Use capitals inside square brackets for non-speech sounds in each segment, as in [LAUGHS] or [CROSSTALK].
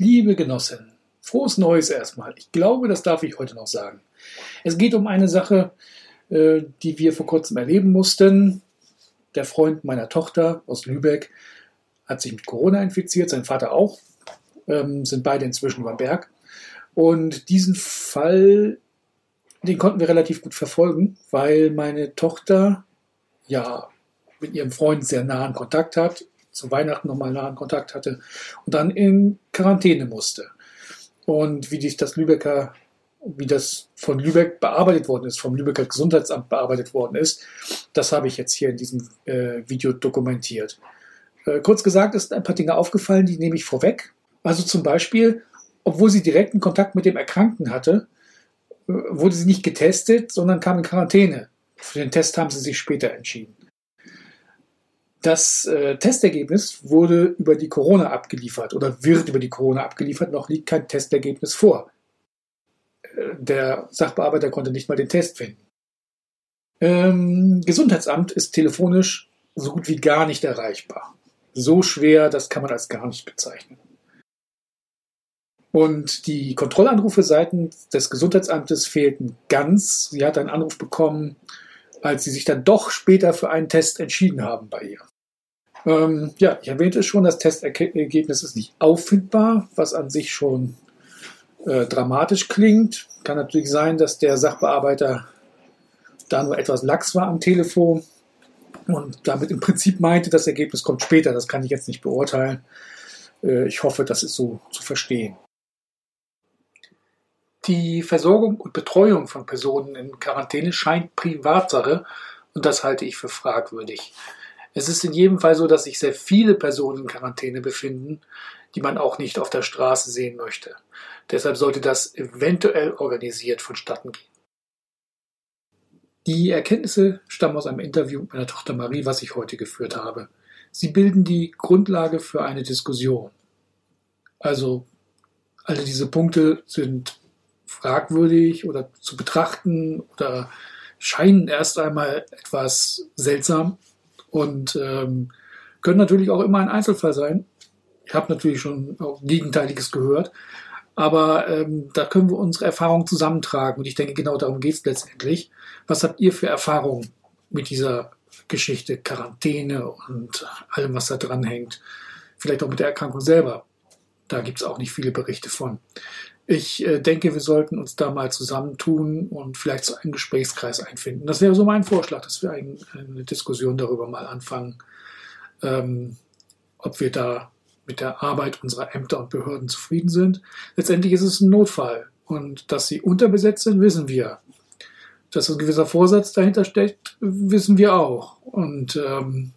Liebe Genossin, frohes Neues erstmal. Ich glaube, das darf ich heute noch sagen. Es geht um eine Sache, äh, die wir vor kurzem erleben mussten. Der Freund meiner Tochter aus Lübeck hat sich mit Corona infiziert, sein Vater auch, ähm, sind beide inzwischen über Berg. Und diesen Fall, den konnten wir relativ gut verfolgen, weil meine Tochter ja mit ihrem Freund sehr nahen Kontakt hat, zu Weihnachten nochmal nahen Kontakt hatte und dann in Quarantäne musste. Und wie sich das Lübecker, wie das von Lübeck bearbeitet worden ist, vom Lübecker Gesundheitsamt bearbeitet worden ist, das habe ich jetzt hier in diesem äh, Video dokumentiert. Äh, kurz gesagt ist ein paar Dinge aufgefallen, die nehme ich vorweg. Also zum Beispiel, obwohl sie direkten Kontakt mit dem Erkrankten hatte, äh, wurde sie nicht getestet, sondern kam in Quarantäne. Für den Test haben sie sich später entschieden. Das äh, Testergebnis wurde über die Corona abgeliefert oder wird über die Corona abgeliefert. Noch liegt kein Testergebnis vor. Äh, der Sachbearbeiter konnte nicht mal den Test finden. Ähm, Gesundheitsamt ist telefonisch so gut wie gar nicht erreichbar. So schwer, das kann man als gar nicht bezeichnen. Und die Kontrollanrufe seitens des Gesundheitsamtes fehlten ganz. Sie hat einen Anruf bekommen, als sie sich dann doch später für einen Test entschieden haben bei ihr. Ähm, ja, ich erwähnte schon, das Testergebnis ist nicht auffindbar, was an sich schon äh, dramatisch klingt. Kann natürlich sein, dass der Sachbearbeiter da nur etwas lax war am Telefon und damit im Prinzip meinte, das Ergebnis kommt später. Das kann ich jetzt nicht beurteilen. Äh, ich hoffe, das ist so zu verstehen. Die Versorgung und Betreuung von Personen in Quarantäne scheint Privatsache und das halte ich für fragwürdig. Es ist in jedem Fall so, dass sich sehr viele Personen in Quarantäne befinden, die man auch nicht auf der Straße sehen möchte. Deshalb sollte das eventuell organisiert vonstatten gehen. Die Erkenntnisse stammen aus einem Interview mit meiner Tochter Marie, was ich heute geführt habe. Sie bilden die Grundlage für eine Diskussion. Also alle diese Punkte sind fragwürdig oder zu betrachten oder scheinen erst einmal etwas seltsam und ähm, können natürlich auch immer ein Einzelfall sein. Ich habe natürlich schon auch Gegenteiliges gehört, aber ähm, da können wir unsere Erfahrungen zusammentragen und ich denke, genau darum geht es letztendlich. Was habt ihr für Erfahrungen mit dieser Geschichte, Quarantäne und allem, was da dran hängt? Vielleicht auch mit der Erkrankung selber. Da gibt es auch nicht viele Berichte von. Ich äh, denke, wir sollten uns da mal zusammentun und vielleicht so einen Gesprächskreis einfinden. Das wäre so mein Vorschlag, dass wir ein, eine Diskussion darüber mal anfangen, ähm, ob wir da mit der Arbeit unserer Ämter und Behörden zufrieden sind. Letztendlich ist es ein Notfall. Und dass sie unterbesetzt sind, wissen wir. Dass ein gewisser Vorsatz dahinter steckt, wissen wir auch. Und ähm,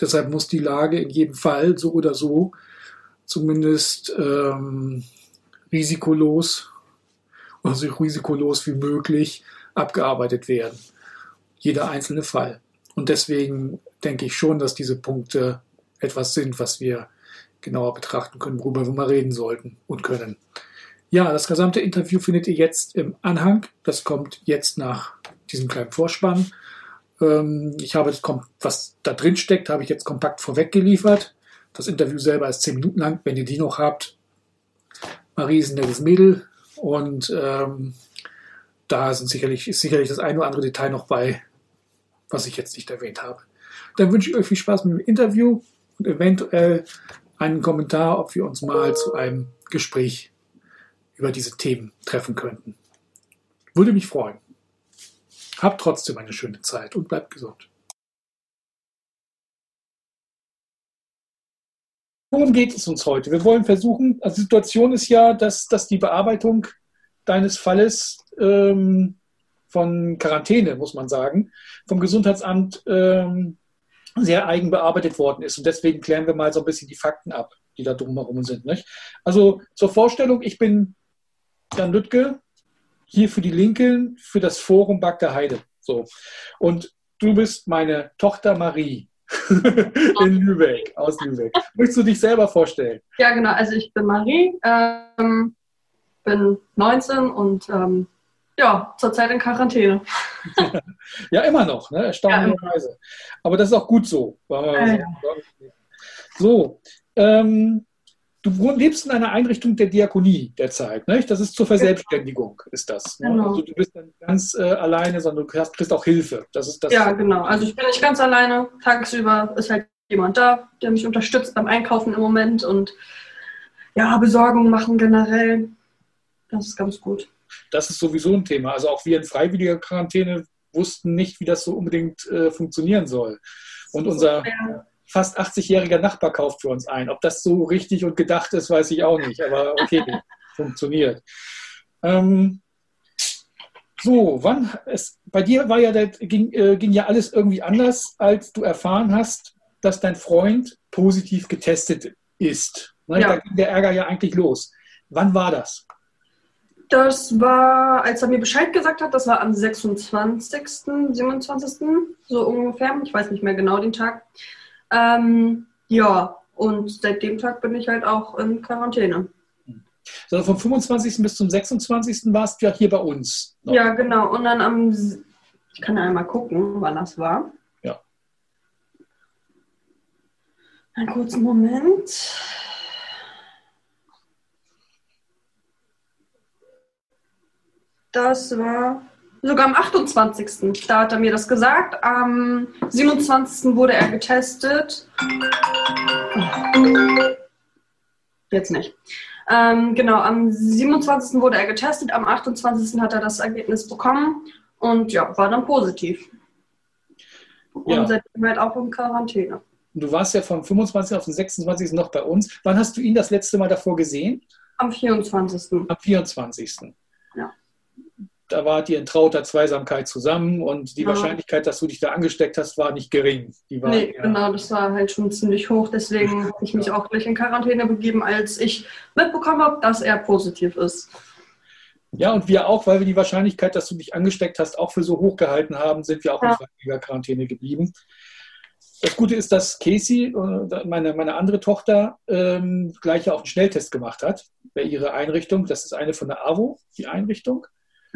deshalb muss die Lage in jedem Fall so oder so zumindest ähm, risikolos oder so risikolos wie möglich abgearbeitet werden. Jeder einzelne Fall. Und deswegen denke ich schon, dass diese Punkte etwas sind, was wir genauer betrachten können, worüber wir mal reden sollten und können. Ja, das gesamte Interview findet ihr jetzt im Anhang. Das kommt jetzt nach diesem kleinen Vorspann. Ähm, ich habe was da drin steckt, habe ich jetzt kompakt vorweg geliefert. Das Interview selber ist zehn Minuten lang. Wenn ihr die noch habt, Marie ist ein nettes Mädel und ähm, da sind sicherlich, ist sicherlich das ein oder andere Detail noch bei, was ich jetzt nicht erwähnt habe. Dann wünsche ich euch viel Spaß mit dem Interview und eventuell einen Kommentar, ob wir uns mal zu einem Gespräch über diese Themen treffen könnten. Würde mich freuen. Habt trotzdem eine schöne Zeit und bleibt gesund. Worum geht es uns heute? Wir wollen versuchen, also die Situation ist ja, dass, dass die Bearbeitung deines Falles ähm, von Quarantäne, muss man sagen, vom Gesundheitsamt ähm, sehr eigen bearbeitet worden ist. Und deswegen klären wir mal so ein bisschen die Fakten ab, die da drumherum sind. Nicht? Also zur Vorstellung, ich bin Jan Lüttke, hier für die Linken, für das Forum Bagder Heide. So. Und du bist meine Tochter Marie. [LAUGHS] in Lübeck, aus Lübeck. Möchtest du dich selber vorstellen? Ja, genau. Also ich bin Marie, ähm, bin 19 und ähm, ja, zurzeit in Quarantäne. [LAUGHS] ja, immer noch, ne? erstaunlicherweise. Ja, Aber das ist auch gut so. So, ähm, du lebst in einer Einrichtung der Diakonie derzeit, nicht? Das ist zur Verselbstständigung, ist das. Ne? Genau. Also du bist dann ganz äh, alleine, sondern du hast, kriegst auch Hilfe. Das ist das. Ja, genau. Also ich bin nicht ganz alleine. Tagsüber ist halt jemand da, der mich unterstützt beim Einkaufen im Moment und ja, Besorgung machen generell. Das ist ganz gut. Das ist sowieso ein Thema. Also auch wir in freiwilliger Quarantäne wussten nicht, wie das so unbedingt äh, funktionieren soll. Und unser Ja. Fast 80-jähriger Nachbar kauft für uns ein. Ob das so richtig und gedacht ist, weiß ich auch nicht. Aber okay, [LAUGHS] funktioniert. Ähm, so, wann es bei dir war ja ging, äh, ging ja alles irgendwie anders, als du erfahren hast, dass dein Freund positiv getestet ist. Ne? Ja. Da ging der Ärger ja eigentlich los. Wann war das? Das war, als er mir Bescheid gesagt hat, das war am 26., 27., so ungefähr. Ich weiß nicht mehr genau den Tag. Ähm, ja, und seit dem Tag bin ich halt auch in Quarantäne. Also vom 25. bis zum 26. warst du ja hier bei uns. noch. Ja, genau. Und dann am, ich kann ja einmal gucken, wann das war. Ja. Einen kurzen Moment. Das war sogar am 28. Da hat er mir das gesagt. Am 27. wurde er getestet. Jetzt nicht. Ähm, genau, am 27. wurde er getestet, am 28. hat er das Ergebnis bekommen und ja, war dann positiv. Und Ja. seitdem halt auch in Quarantäne. Und Du warst ja vom 25. auf den 26. noch bei uns. Wann hast du ihn das letzte Mal davor gesehen? Am 24. Am 24. Da wart ihr in trauter Zweisamkeit zusammen und die Ja. Wahrscheinlichkeit, dass du dich da angesteckt hast, war nicht gering. Die war, Nee, genau, das war halt schon ziemlich hoch. Deswegen [LAUGHS] habe ich mich auch gleich in Quarantäne begeben, als ich mitbekommen habe, dass er positiv ist. ja, und wir auch, weil wir die Wahrscheinlichkeit, dass du dich angesteckt hast, auch für so hoch gehalten haben, sind wir auch in Ja. freiwilliger Quarantäne geblieben. Das Gute ist, dass Casey, äh, meine, meine andere Tochter, ähm, gleich auch einen Schnelltest gemacht hat bei ihrer Einrichtung. Das ist eine von der AWO, die Einrichtung.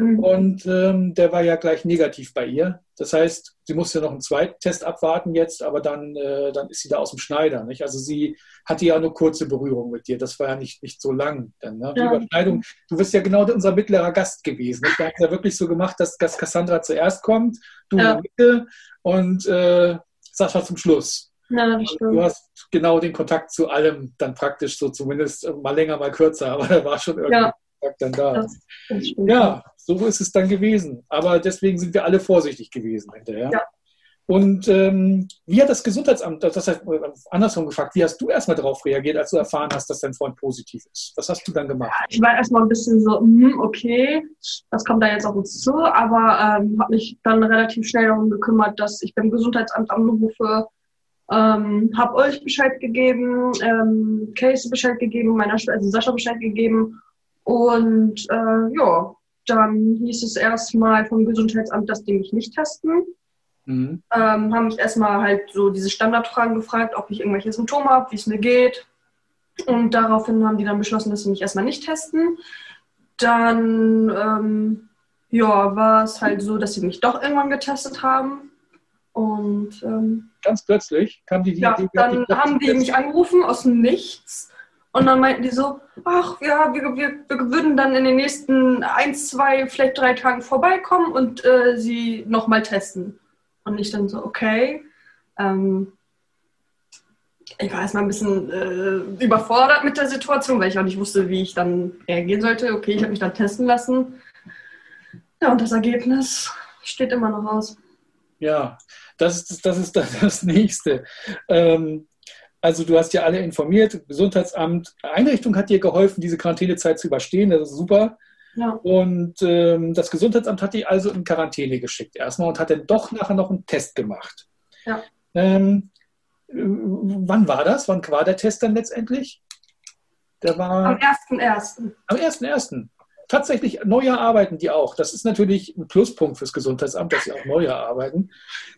Mhm. Und ähm, der war ja gleich negativ bei ihr. Das heißt, sie musste noch einen zweiten Test abwarten jetzt, aber dann, äh, dann ist sie da aus dem Schneider. Nicht? Also sie hatte ja nur kurze Berührung mit dir. Das war ja nicht, nicht so lang. Dann, ne? Die Ja. Überschneidung, du bist ja genau unser mittlerer Gast gewesen. Nicht? Wir haben es ja wirklich so gemacht, dass, dass Cassandra zuerst kommt, du Ja. in der Mitte und äh, Sascha zum Schluss. Ja, das Du hast genau den Kontakt zu allem dann praktisch so zumindest mal länger, mal kürzer, aber da war schon irgendwie Ja. Kontakt dann da. Das, das. Ja, so ist es dann gewesen. Aber deswegen sind wir alle vorsichtig gewesen hinterher. Ja. Und ähm, wie hat das Gesundheitsamt, das heißt äh, andersrum gefragt, wie hast du erstmal darauf reagiert, als du erfahren hast, dass dein Freund positiv ist? Was hast du dann gemacht? Ich war erstmal ein bisschen so, hm, okay, was kommt da jetzt auf uns zu? Aber ähm, habe mich dann relativ schnell darum gekümmert, dass ich beim Gesundheitsamt anrufe, ähm, habe euch Bescheid gegeben, ähm, Casey Bescheid gegeben, meiner also Sascha Bescheid gegeben. Und äh, ja, dann hieß es erstmal vom Gesundheitsamt, dass die mich nicht testen. Mhm. ähm, haben mich erstmal halt so diese Standardfragen gefragt, ob ich irgendwelche Symptome habe, wie es mir geht. Und daraufhin haben die dann beschlossen, dass sie mich erstmal nicht testen. Dann ähm, ja, war es halt so, dass sie mich doch irgendwann getestet haben. Und ähm, Ganz plötzlich kam die, die ja, dann die- haben die mich angerufen aus dem Nichts. Und dann meinten die so, ach ja, wir, wir, wir würden dann in den nächsten ein, zwei, vielleicht drei Tagen vorbeikommen und äh, sie nochmal testen. Und ich dann so, okay. Ähm, ich war erstmal ein bisschen äh, überfordert mit der Situation, weil ich auch nicht wusste, wie ich dann reagieren sollte. Okay, ich habe mich dann testen lassen. Ja, und das Ergebnis steht immer noch aus. Ja, das das, ist das Nächste. Ähm, also du hast ja alle informiert, Gesundheitsamt, Einrichtung hat dir geholfen, diese Quarantänezeit zu überstehen, das ist super. Ja. Und ähm, das Gesundheitsamt hat die also in Quarantäne geschickt erstmal und hat dann doch nachher noch einen Test gemacht. Ja. Ähm, äh, wann war das? Wann war der Test dann letztendlich? Der war Am 1.1. am 1.1. Tatsächlich Neujahr arbeiten die auch. Das ist natürlich ein Pluspunkt fürs Gesundheitsamt, dass sie auch Neujahr arbeiten.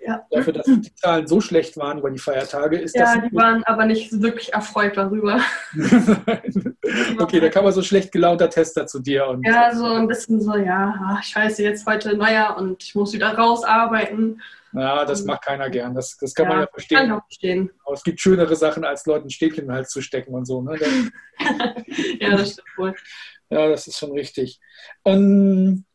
Ja. Dafür, dass die Zahlen so schlecht waren über die Feiertage, ist Ja, das. die waren aber nicht wirklich erfreut darüber. [LAUGHS] [LAUGHS] okay, da kam man so schlecht gelaunter Tester zu dir. Und Ja, so ein bisschen so, ja, ach, scheiße, jetzt heute Neujahr und ich muss wieder rausarbeiten. Ja, das macht keiner gern. Das, das kann Ja, man ja verstehen. Kann ich auch verstehen. Aber es gibt schönere Sachen, als Leuten ein Stäbchen in den Hals zu stecken und so. Ne? [LAUGHS] Ja, das stimmt wohl. Ja, das ist schon richtig. Ähm,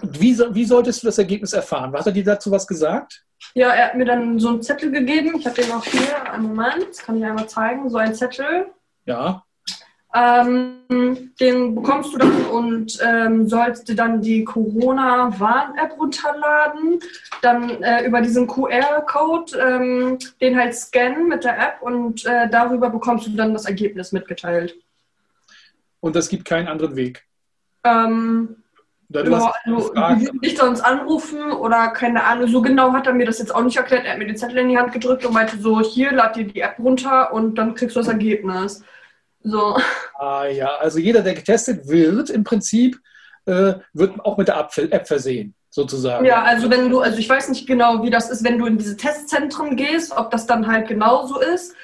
wie, wie solltest du das Ergebnis erfahren? Hat er dir dazu was gesagt? Ja, er hat mir dann so einen Zettel gegeben. Ich habe den auch hier. Einen Moment, das kann ich einmal zeigen. So ein Zettel. Ja. Ähm, den bekommst du dann und ähm, sollst dir dann die Corona-Warn-App runterladen, dann äh, über diesen QR-Code ähm, den halt scannen mit der App und äh, darüber bekommst du dann das Ergebnis mitgeteilt. Und es gibt keinen anderen Weg. Ähm, du ja, also, dich sonst anrufen oder keine Ahnung, so genau hat er mir das jetzt auch nicht erklärt. Er hat mir den Zettel in die Hand gedrückt und meinte so, hier, lad dir die App runter und dann kriegst du das Ergebnis. So. Ah ja, also jeder, der getestet wird, im Prinzip, äh, wird auch mit der App versehen, sozusagen. Ja, also wenn du, also ich weiß nicht genau, wie das ist, wenn du in diese Testzentren gehst, ob das dann halt genauso ist.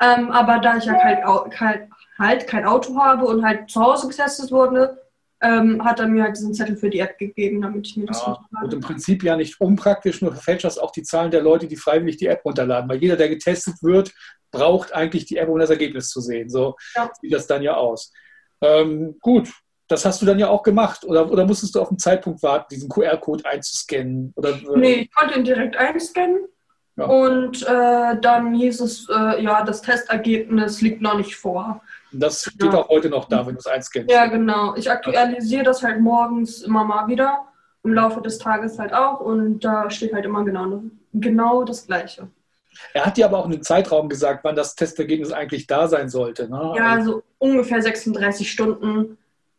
Ähm, aber da ich halt, halt, au- halt, halt kein Auto habe und halt zu Hause getestet wurde, ähm, hat er mir halt diesen Zettel für die App gegeben, damit ich mir das Ja, und runterlade. im Prinzip ja nicht unpraktisch, nur verfälscht das auch die Zahlen der Leute, die freiwillig die App runterladen. Weil jeder, der getestet wird, braucht eigentlich die App, um das Ergebnis zu sehen. So Ja. sieht das dann ja aus. Ähm, gut, das hast du dann ja auch gemacht. Oder, oder musstest du auf einen Zeitpunkt warten, diesen QR-Code einzuscannen? Oder, äh, Nee, ich konnte ihn direkt einscannen. Ja. Und äh, dann hieß es, äh, ja, das Testergebnis liegt noch nicht vor. Das steht Ja. auch heute noch da, wenn du es einscannst. Ja, genau. Ich aktualisiere das halt morgens immer mal wieder, im Laufe des Tages halt auch. Und da steht halt immer genau, genau das Gleiche. Er hat dir aber auch einen Zeitraum gesagt, wann das Testergebnis eigentlich da sein sollte. Ne? Ja, also ungefähr 36 Stunden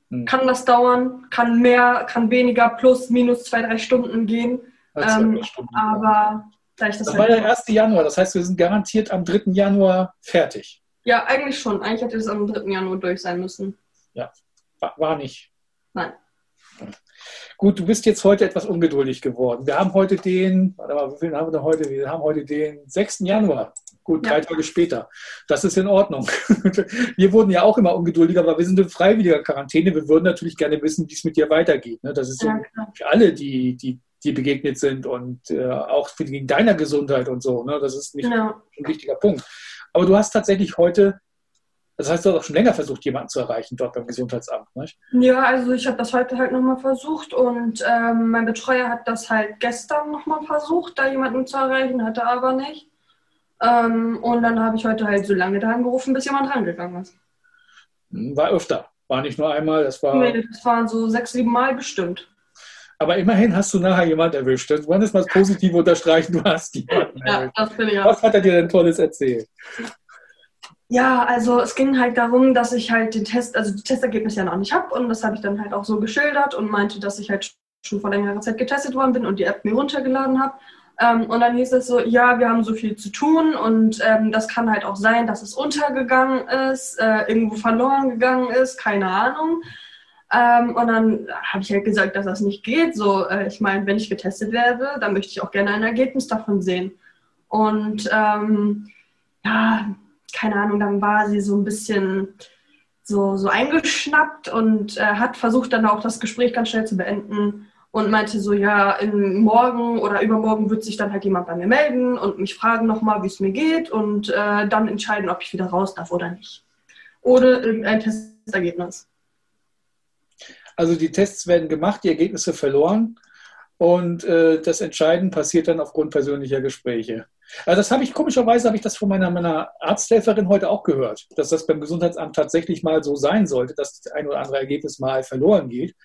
Hm. kann das dauern, kann mehr, kann weniger, plus, minus zwei, drei Stunden gehen. Ähm, Stunden. Aber das, das war der halt. 1. Januar, das heißt, wir sind garantiert am 3. Januar fertig. Ja, eigentlich schon. Eigentlich hätte es am 3. Januar durch sein müssen. War, war nicht. Nein. Gut, du bist jetzt heute etwas ungeduldig geworden. Wir haben heute den, warte mal, wie viel haben wir denn heute? Wir haben heute den 6. Januar. Gut, Ja. drei Tage später. Das ist in Ordnung. [LAUGHS] Wir wurden ja auch immer ungeduldiger, aber wir sind in freiwilliger Quarantäne. Wir würden natürlich gerne wissen, wie es mit dir weitergeht. ne? Das ist so Ja, für alle, die, die, die begegnet sind und äh, auch für wegen deiner Gesundheit und so. Ne? Das ist nicht Ja. ein wichtiger Punkt. Aber du hast tatsächlich heute, das heißt, du hast auch schon länger versucht, jemanden zu erreichen dort beim Gesundheitsamt. Nicht? Ja, also ich habe das heute halt nochmal versucht und ähm, mein Betreuer hat das halt gestern nochmal versucht, da jemanden zu erreichen, hatte aber nicht. Ähm, und dann habe ich heute halt so lange da angerufen, bis jemand rangegangen ist. Hm, War öfter. War nicht nur einmal, das war. Nee, das waren so sechs, sieben Mal bestimmt. Aber immerhin hast du nachher jemand erwischt. Du kannst mal das Positive unterstreichen, du hast jemanden Ja, erwischt. das bin ich auch. Was hat er dir denn Tolles erzählt? Ja, also es ging halt darum, dass ich halt den Test, also die Testergebnisse ja noch nicht habe und das habe ich dann halt auch so geschildert und meinte, dass ich halt schon vor längerer Zeit getestet worden bin und die App mir runtergeladen habe. Ähm, und dann hieß es so, ja, wir haben so viel zu tun und ähm, das kann halt auch sein, dass es untergegangen ist, äh, irgendwo verloren gegangen ist, keine Ahnung. Ähm, und dann habe ich halt gesagt, dass das nicht geht. So, äh, ich meine, wenn ich getestet werde, dann möchte ich auch gerne ein Ergebnis davon sehen. Und ähm, ja, keine Ahnung, dann war sie so ein bisschen so, so eingeschnappt und äh, hat versucht dann auch das Gespräch ganz schnell zu beenden und meinte so, ja, in morgen oder übermorgen wird sich dann halt jemand bei mir melden und mich fragen nochmal, wie es mir geht und äh, dann entscheiden, ob ich wieder raus darf oder nicht. Ohne irgendein Testergebnis. Also die Tests werden gemacht, die Ergebnisse verloren und äh, das Entscheiden passiert dann aufgrund persönlicher Gespräche. Also das habe ich, komischerweise habe ich das von meiner, meiner Arzthelferin heute auch gehört, dass das beim Gesundheitsamt tatsächlich mal so sein sollte, dass das ein oder andere Ergebnis mal verloren geht.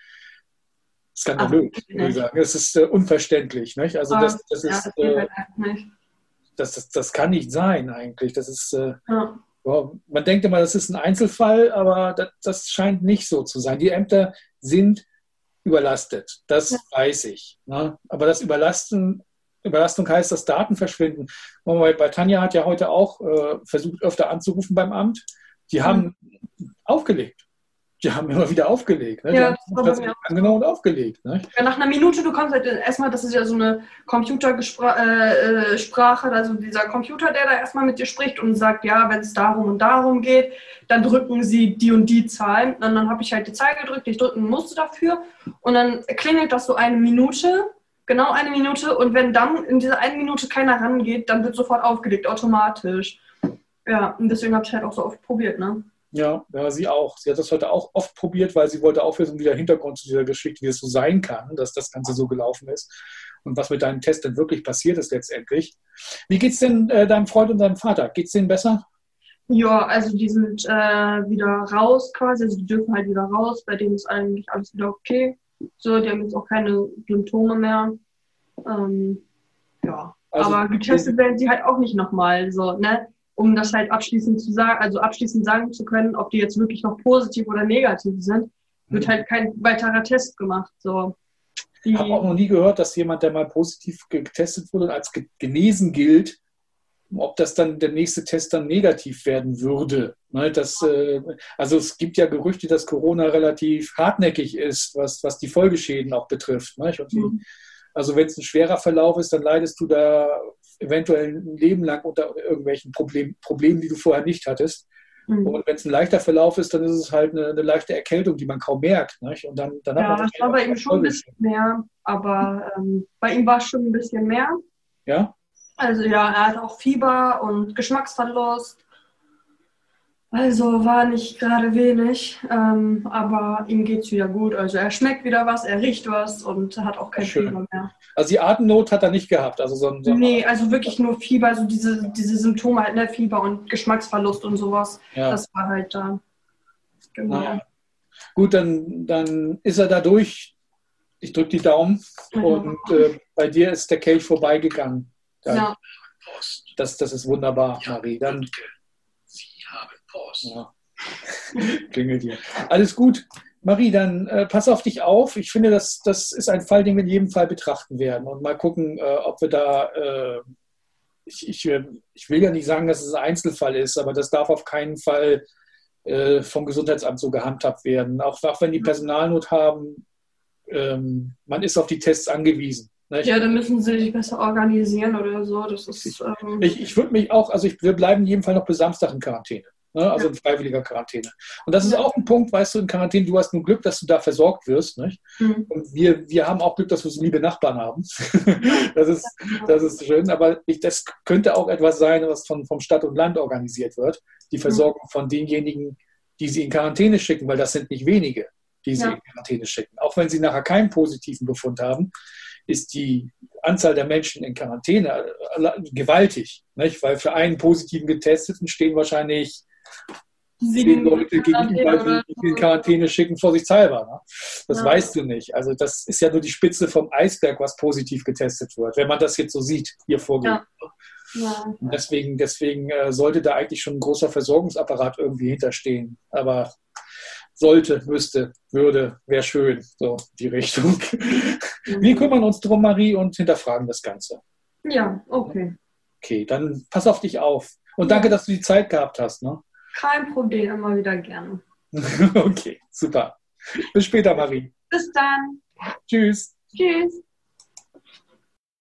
Skandalös, würde ich sagen. Das ist äh, unverständlich. Nicht? Also das, ist, das geht äh, halt das, das, das kann nicht sein eigentlich. Das ist, äh, Ja. ja, man denkt immer, das ist ein Einzelfall, aber das, das scheint nicht so zu sein. Die Ämter sind überlastet, das Ja. weiß ich. Ne? Aber das Überlasten, Überlastung heißt, dass Daten verschwinden. Bei, bei Tanja hat ja heute auch äh, versucht, öfter anzurufen beim Amt. Die haben aufgelegt. Die haben immer wieder aufgelegt. Ne? Die Ja, haben plötzlich mir auch angenommen und aufgelegt. Ne? Ja, nach einer Minute, du kommst halt erstmal, das ist ja so eine Computersprache, äh, äh, Sprache, also dieser Computer, der da erstmal mit dir spricht und sagt, ja, wenn es darum und darum geht, dann drücken sie die und die Zahlen. Und dann habe ich halt die Zahl gedrückt, die ich drücken musste dafür. Und dann klingelt das so eine Minute Genau eine Minute. Und wenn dann in dieser einen Minute keiner rangeht, dann wird sofort aufgelegt, automatisch. Ja, und deswegen habe ich halt auch so oft probiert, ne? Ja, ja, sie auch. Sie hat das heute auch oft probiert, weil sie wollte auch wissen, wie der Hintergrund zu dieser Geschichte, wie es so sein kann, dass das Ganze so gelaufen ist und was mit deinem Test denn wirklich passiert ist letztendlich. Wie geht's denn äh, deinem Freund und deinem Vater? Geht's denen besser? Ja, also die sind äh, wieder raus quasi, also die dürfen halt wieder raus, bei denen ist eigentlich alles wieder okay. So, die haben jetzt auch keine Symptome mehr. Ähm, ja, also, aber getestet werden sie halt auch nicht nochmal, so, ne? Um das halt abschließend zu sagen, also abschließend sagen zu können, ob die jetzt wirklich noch positiv oder negativ sind, wird mhm. halt kein weiterer Test gemacht. So. Ich habe auch noch nie gehört, dass jemand, der mal positiv getestet wurde und als genesen gilt, ob das dann der nächste Test dann negativ werden würde. Ne, das, äh, also es gibt ja Gerüchte, dass Corona relativ hartnäckig ist, was, was die Folgeschäden auch betrifft. Ne? Die, mhm. Also wenn es ein schwerer Verlauf ist, dann leidest du da eventuell ein Leben lang unter irgendwelchen Problem, Problemen, die du vorher nicht hattest. Mhm. Und wenn es ein leichter Verlauf ist, dann ist es halt eine, eine leichte Erkältung, die man kaum merkt. Nicht? Und dann, dann ja, das war bei ihm schon ein bisschen mehr, aber ähm, bei ihm war es schon ein bisschen mehr. Ja? Also ja, er hat auch Fieber und Geschmacksverlust. Also war nicht gerade wenig, ähm, aber ihm geht es wieder gut. Also er schmeckt wieder was, er riecht was und hat auch kein Schön. Fieber mehr. Also die Atemnot hat er nicht gehabt? Also so, so nee, also wirklich nur Fieber, also diese, diese Symptome halt, ne, Fieber und Geschmacksverlust und sowas. Ja. Das war halt da. Genau. Naja. Gut, dann, dann ist er da durch. Ich drücke die Daumen ja. und äh, bei dir ist der Kelch vorbeigegangen. Dann, ja. Das, das ist wunderbar, ja, Marie. Dann, Sie haben Post. Ja. [LAUGHS] Klingelt dir. Alles gut. Marie, dann äh, pass auf dich auf. Ich finde, das, das ist ein Fall, den wir in jedem Fall betrachten werden und mal gucken, äh, ob wir da. Äh, ich, ich, ich, will ja nicht sagen, dass es ein Einzelfall ist, aber das darf auf keinen Fall äh, vom Gesundheitsamt so gehandhabt werden. Auch, auch wenn die Personalnot haben, ähm, man ist auf die Tests angewiesen. Ne, ja, dann müssen sie sich besser organisieren oder so. Das ist, ähm ich, ich würde mich auch, also ich, wir bleiben in jedem Fall noch bis Samstag in Quarantäne. Ne? Also in freiwilliger Quarantäne. Und das ist auch ein Punkt, weißt du, in Quarantäne, du hast nur Glück, dass du da versorgt wirst. Nicht? Mhm. Und wir, wir haben auch Glück, dass wir so liebe Nachbarn haben. [LAUGHS] das, ist, das ist schön. Aber ich, das könnte auch etwas sein, was von, vom Stadt und Land organisiert wird. Die mhm. Versorgung mhm. von denjenigen, die sie in Quarantäne schicken, weil das sind nicht wenige, die sie ja. in Quarantäne schicken. Auch wenn sie nachher keinen positiven Befund haben, ist die Anzahl der Menschen in Quarantäne gewaltig. Nicht? Weil für einen positiven Getesteten stehen wahrscheinlich zehn Leute gegenüber, die in Quarantäne schicken, vorsichtshalber. Ne? Das ja. weißt du nicht. Also das ist ja nur die Spitze vom Eisberg, was positiv getestet wird, wenn man das jetzt so sieht, hier vorgeht. Ja. Ja. Deswegen, deswegen äh, sollte da eigentlich schon ein großer Versorgungsapparat irgendwie hinterstehen. Aber sollte, müsste, würde, wäre schön, so die Richtung. [LAUGHS] Wir kümmern uns drum, Marie, und hinterfragen das Ganze. Ja, okay. Okay, dann pass auf dich auf. Und danke, dass du die Zeit gehabt hast. Ne? Kein Problem, immer wieder gerne. [LAUGHS] okay, super. Bis später, Marie. Bis dann. Tschüss. Tschüss.